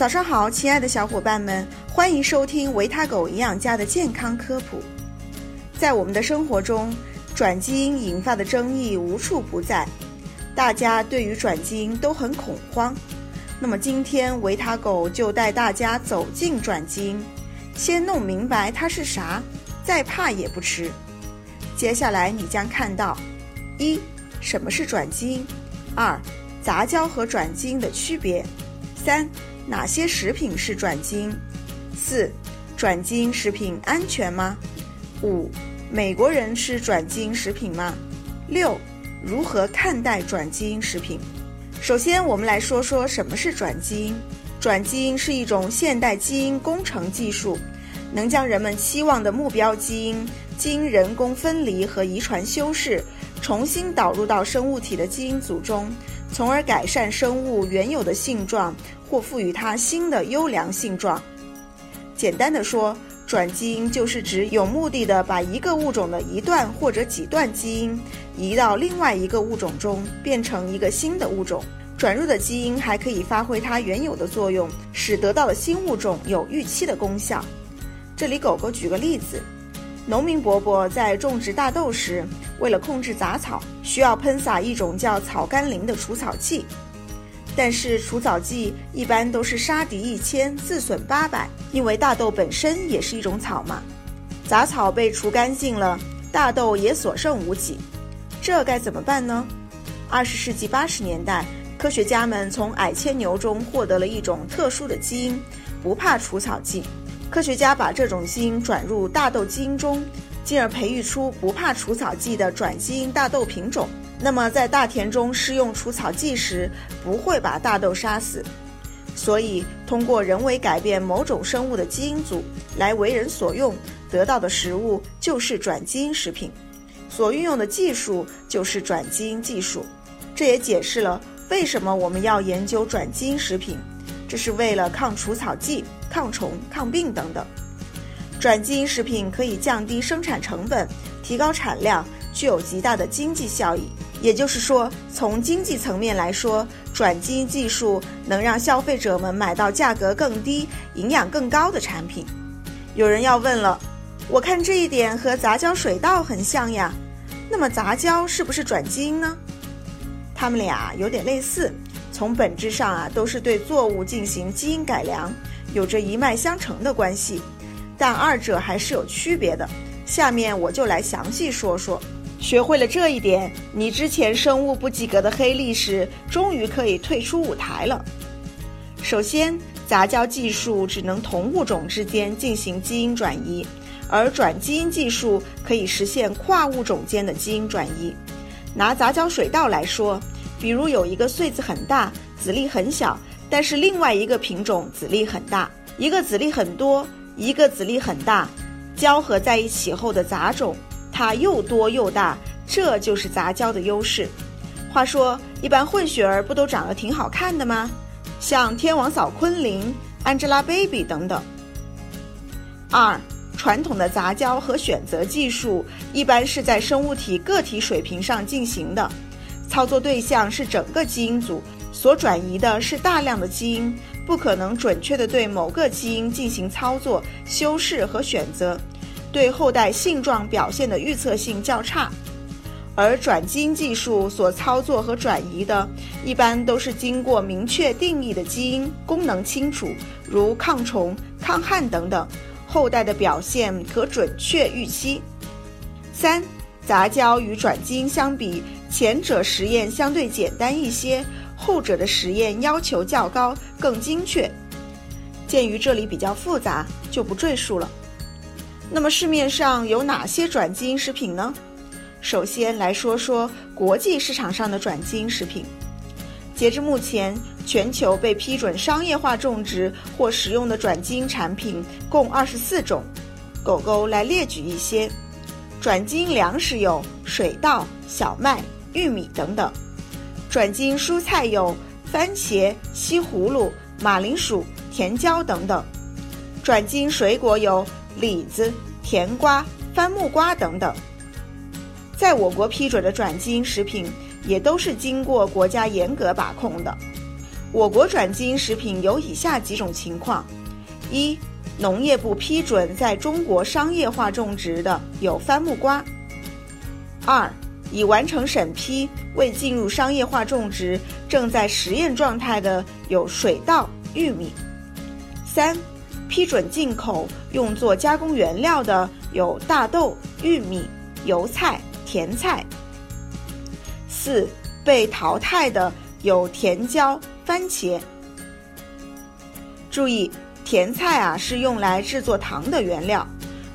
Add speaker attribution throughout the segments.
Speaker 1: 早上好，亲爱的小伙伴们，欢迎收听维他狗营养家的健康科普。在我们的生活中，转基因引发的争议无处不在，大家对于转基因都很恐慌。那么今天维他狗就带大家走进转基因，先弄明白它是啥，再怕也不迟。接下来你将看到：一、什么是转基因；二、杂交和转基因的区别；三、哪些食品是转基因？四、转基因食品安全吗？五、美国人吃转基因食品吗？六、如何看待转基因食品？首先，我们来说说什么是转基因。转基因是一种现代基因工程技术，能将人们期望的目标基因经人工分离和遗传修饰，重新导入到生物体的基因组中，从而改善生物原有的性状或赋予它新的优良性状。简单的说，转基因就是指有目的的把一个物种的一段或者几段基因移到另外一个物种中，变成一个新的物种。转入的基因还可以发挥它原有的作用，使得到的新物种有预期的功效。这里狗狗举个例子：农民伯伯在种植大豆时，为了控制杂草，需要喷洒一种叫草甘膦的除草剂。但是除草剂一般都是杀敌一千，自损八百，因为大豆本身也是一种草嘛。杂草被除干净了，大豆也所剩无几，这该怎么办呢？二十世纪八十年代，科学家们从矮牵牛中获得了一种特殊的基因，不怕除草剂。科学家把这种基因转入大豆基因中，进而培育出不怕除草剂的转基因大豆品种。那么，在大田中施用除草剂时，不会把大豆杀死。所以，通过人为改变某种生物的基因组来为人所用，得到的食物就是转基因食品，所运用的技术就是转基因技术。这也解释了为什么我们要研究转基因食品，这是为了抗除草剂、抗虫、抗病等等。转基因食品可以降低生产成本，提高产量，具有极大的经济效益。也就是说，从经济层面来说，转基因技术能让消费者们买到价格更低、营养更高的产品。有人要问了，我看这一点和杂交水稻很像呀，那么杂交是不是转基因呢？它们俩有点类似，从本质上啊都是对作物进行基因改良，有着一脉相承的关系，但二者还是有区别的。下面我就来详细说说。学会了这一点，你之前生物不及格的黑历史终于可以退出舞台了。首先，杂交技术只能同物种之间进行基因转移，而转基因技术可以实现跨物种间的基因转移。拿杂交水稻来说，比如有一个穗子很大，籽粒很小，但是另外一个品种籽粒很大，一个籽粒很多，一个籽粒很大，交合在一起后的杂种。它又多又大，这就是杂交的优势。话说，一般混血儿不都长得挺好看的吗？像天王嫂昆凌、Angelababy 等等。二，传统的杂交和选择技术一般是在生物体个体水平上进行的，操作对象是整个基因组，所转移的是大量的基因，不可能准确的对某个基因进行操作、修饰和选择。对后代性状表现的预测性较差，而转基因技术所操作和转移的，一般都是经过明确定义的基因，功能清楚，如抗虫、抗旱等等，后代的表现可准确预期。三、杂交与转基因相比，前者实验相对简单一些，后者的实验要求较高，更精确。鉴于这里比较复杂，就不赘述了。那么市面上有哪些转基因食品呢？首先来说说国际市场上的转基因食品。截至目前，全球被批准商业化种植或使用的转基因产品共二十四种。狗狗来列举一些：转基因粮食有水稻、小麦、玉米等等；转基因蔬菜有番茄、西葫芦、马铃薯、甜椒等等；转基因水果有。李子、甜瓜、番木瓜等等，在我国批准的转基因食品也都是经过国家严格把控的。我国转基因食品有以下几种情况：一、农业部批准在中国商业化种植的有番木瓜；二、已完成审批未进入商业化种植、正在实验状态的有水稻、玉米；三、批准进口用作加工原料的有大豆、玉米、油菜、甜菜；四、被淘汰的有甜椒。番茄。注意，甜菜啊是用来制作糖的原料，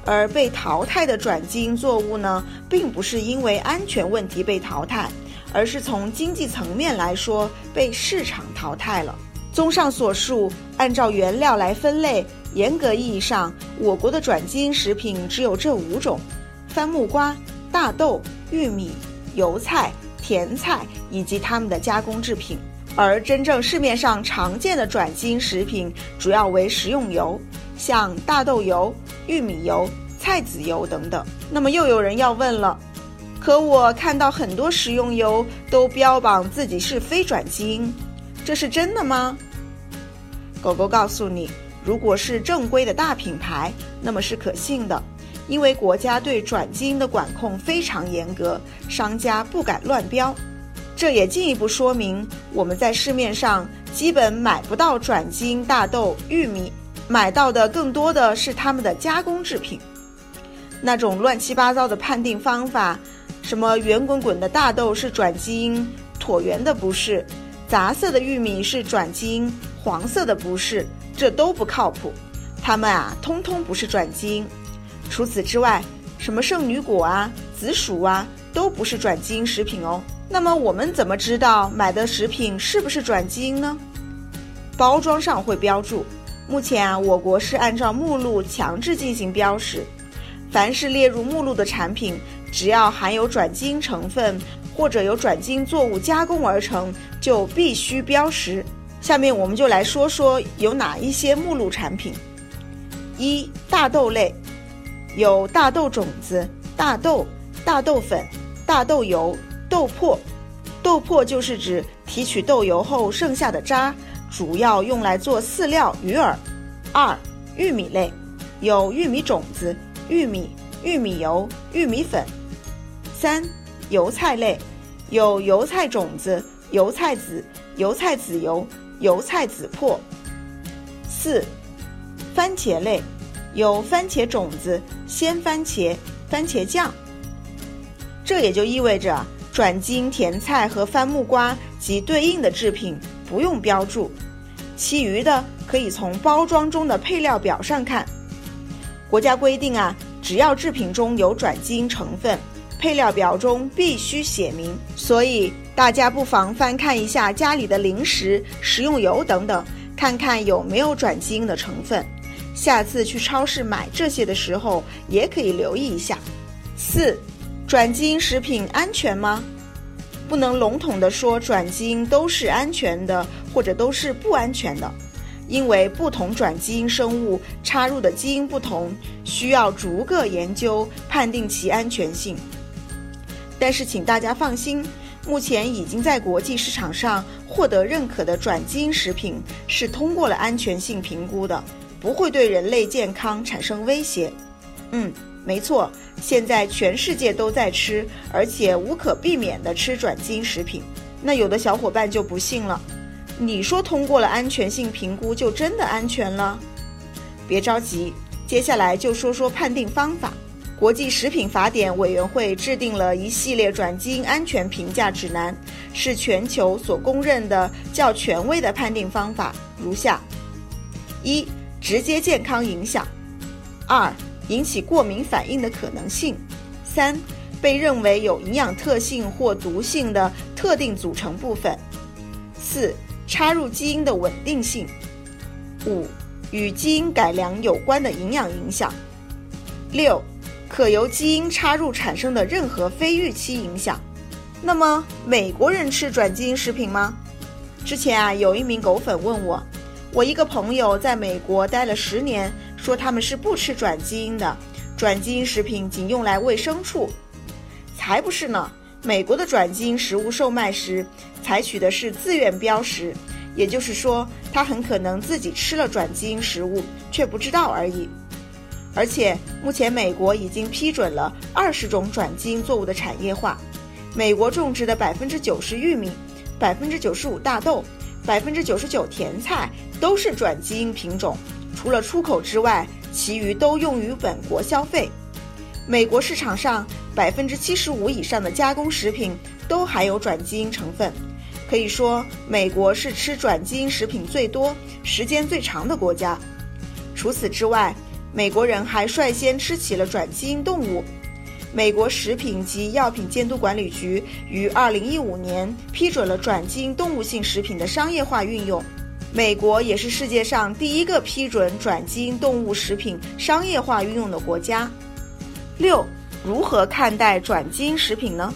Speaker 1: 而被淘汰的转基因作物呢，并不是因为安全问题被淘汰，而是从经济层面来说被市场淘汰了。综上所述，按照原料来分类，严格意义上，我国的转基因食品只有这五种：番木瓜、大豆、玉米、油菜、甜菜以及它们的加工制品。而真正市面上常见的转基因食品主要为食用油，像大豆油、玉米油、菜籽油等等。那么又有人要问了，可我看到很多食用油都标榜自己是非转基因，这是真的吗？狗狗告诉你，如果是正规的大品牌，那么是可信的，因为国家对转基因的管控非常严格，商家不敢乱标。这也进一步说明，我们在市面上基本买不到转基因大豆、玉米，买到的更多的是他们的加工制品。那种乱七八糟的判定方法，什么圆滚滚的大豆是转基因，椭圆的不是；杂色的玉米是转基因，黄色的不是，这都不靠谱。它们啊，通通不是转基因。除此之外，什么圣女果啊、紫薯啊，都不是转基因食品哦。那么我们怎么知道买的食品是不是转基因呢？包装上会标注。目前啊，我国是按照目录强制进行标识。凡是列入目录的产品，只要含有转基因成分或者由转基因作物加工而成，就必须标识。下面我们就来说说有哪一些目录产品。一、大豆类，有大豆种子、大豆、大豆粉、大豆油。豆粕，豆粕就是指提取豆油后剩下的渣，主要用来做饲料鱼饵。二、玉米类，有玉米种子、玉米、玉米油、玉米粉。三、油菜类，有油菜种子、油菜籽、油菜籽油、油菜籽粕。四、番茄类，有番茄种子、鲜番茄、番茄酱。这也就意味着。转基因甜菜和番木瓜及对应的制品不用标注，其余的可以从包装中的配料表上看。国家规定啊，只要制品中有转基因成分，配料表中必须写明。所以大家不妨翻看一下家里的零食、食用油等等，看看有没有转基因的成分。下次去超市买这些的时候，也可以留意一下。四。转基因食品安全吗？不能笼统地说转基因都是安全的，或者都是不安全的，因为不同转基因生物插入的基因不同，需要逐个研究判定其安全性。但是请大家放心，目前已经在国际市场上获得认可的转基因食品是通过了安全性评估的，不会对人类健康产生威胁。嗯。没错，现在全世界都在吃，而且无可避免的吃转基因食品。那有的小伙伴就不信了，你说通过了安全性评估就真的安全了？别着急，接下来就说说判定方法。国际食品法典委员会制定了一系列转基因安全评价指南，是全球所公认的较权威的判定方法，如下：一、直接健康影响；二。引起过敏反应的可能性，三，被认为有营养特性或毒性的特定组成部分，四，插入基因的稳定性，五，与基因改良有关的营养影响，六，可由基因插入产生的任何非预期影响。那么，美国人吃转基因食品吗？之前啊，有一名狗粉问我，我一个朋友在美国待了十年。说他们是不吃转基因的，转基因食品仅用来喂牲畜，才不是呢！美国的转基因食物售卖时，采取的是自愿标识，也就是说，他很可能自己吃了转基因食物却不知道而已。而且，目前美国已经批准了二十种转基因作物的产业化。美国种植的百分之九十玉米、百分之九十五大豆、百分之九十九甜菜都是转基因品种。除了出口之外，其余都用于本国消费。美国市场上百分之七十五以上的加工食品都含有转基因成分，可以说美国是吃转基因食品最多、时间最长的国家。除此之外，美国人还率先吃起了转基因动物。美国食品及药品监督管理局于二零一五年批准了转基因动物性食品的商业化运用。美国也是世界上第一个批准转基因动物食品商业化运用的国家。六，如何看待转基因食品呢？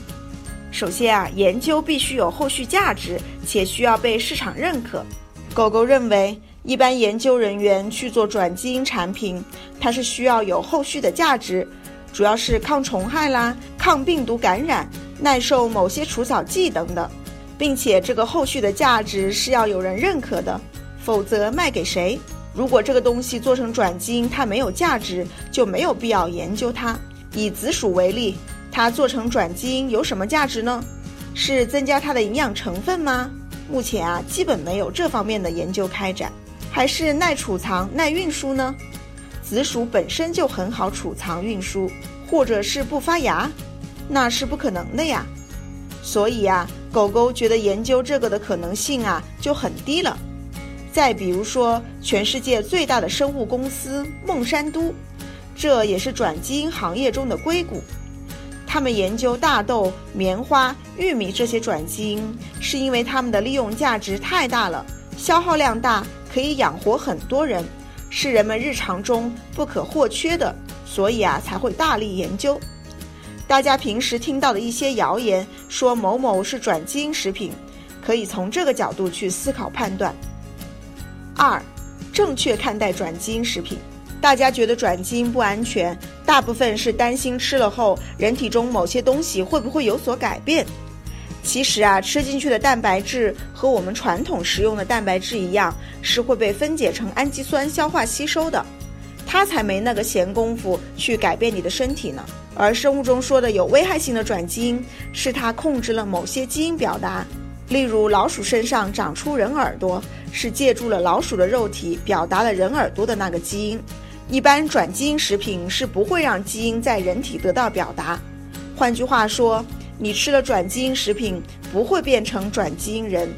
Speaker 1: 首先啊，研究必须有后续价值，且需要被市场认可。狗狗认为，一般研究人员去做转基因产品，它是需要有后续的价值。主要是抗虫害啦、抗病毒感染、耐受某些除草剂等等，并且这个后续的价值是要有人认可的，否则卖给谁？如果这个东西做成转基因它没有价值，就没有必要研究它。以紫薯为例，它做成转基因有什么价值呢？是增加它的营养成分吗？目前啊，基本没有这方面的研究开展。还是耐储藏、耐运输呢？紫薯本身就很好储藏运输，或者是不发芽，那是不可能的呀。所以呀，狗狗觉得研究这个的可能性啊就很低了。再比如说，全世界最大的生物公司孟山都，这也是转基因行业中的硅谷。他们研究大豆、棉花、玉米这些转基因，是因为它们的利用价值太大了，消耗量大，可以养活很多人。是人们日常中不可或缺的，所以啊才会大力研究。大家平时听到的一些谣言，说某某是转基因食品，可以从这个角度去思考判断。二，正确看待转基因食品。大家觉得转基因不安全，大部分是担心吃了后人体中某些东西会不会有所改变。其实啊，吃进去的蛋白质和我们传统食用的蛋白质一样，是会被分解成氨基酸消化吸收的，它才没那个闲工夫去改变你的身体呢。而生物中说的有危害性的转基因，是它控制了某些基因表达，例如老鼠身上长出人耳朵，是借助了老鼠的肉体表达了人耳朵的那个基因。一般转基因食品是不会让基因在人体得到表达，换句话说。你吃了转基因食品不会变成转基因人。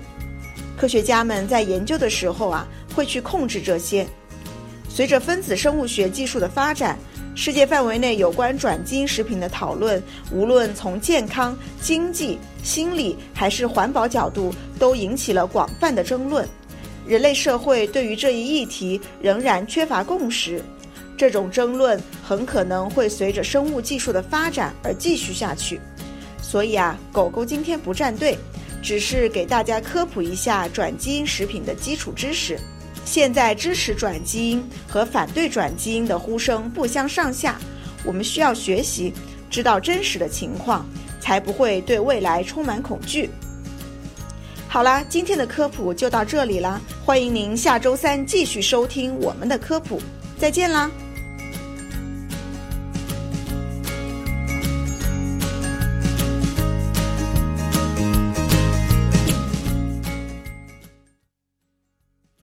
Speaker 1: 科学家们在研究的时候啊，会去控制这些。随着分子生物学技术的发展，世界范围内有关转基因食品的讨论，无论从健康、经济、心理还是环保角度，都引起了广泛的争论。人类社会对于这一议题仍然缺乏共识。这种争论很可能会随着生物技术的发展而继续下去。所以啊，狗狗今天不站队，只是给大家科普一下转基因食品的基础知识。现在支持转基因和反对转基因的呼声不相上下，我们需要学习，知道真实的情况，才不会对未来充满恐惧。好啦，今天的科普就到这里啦，欢迎您下周三继续收听我们的科普，再见啦。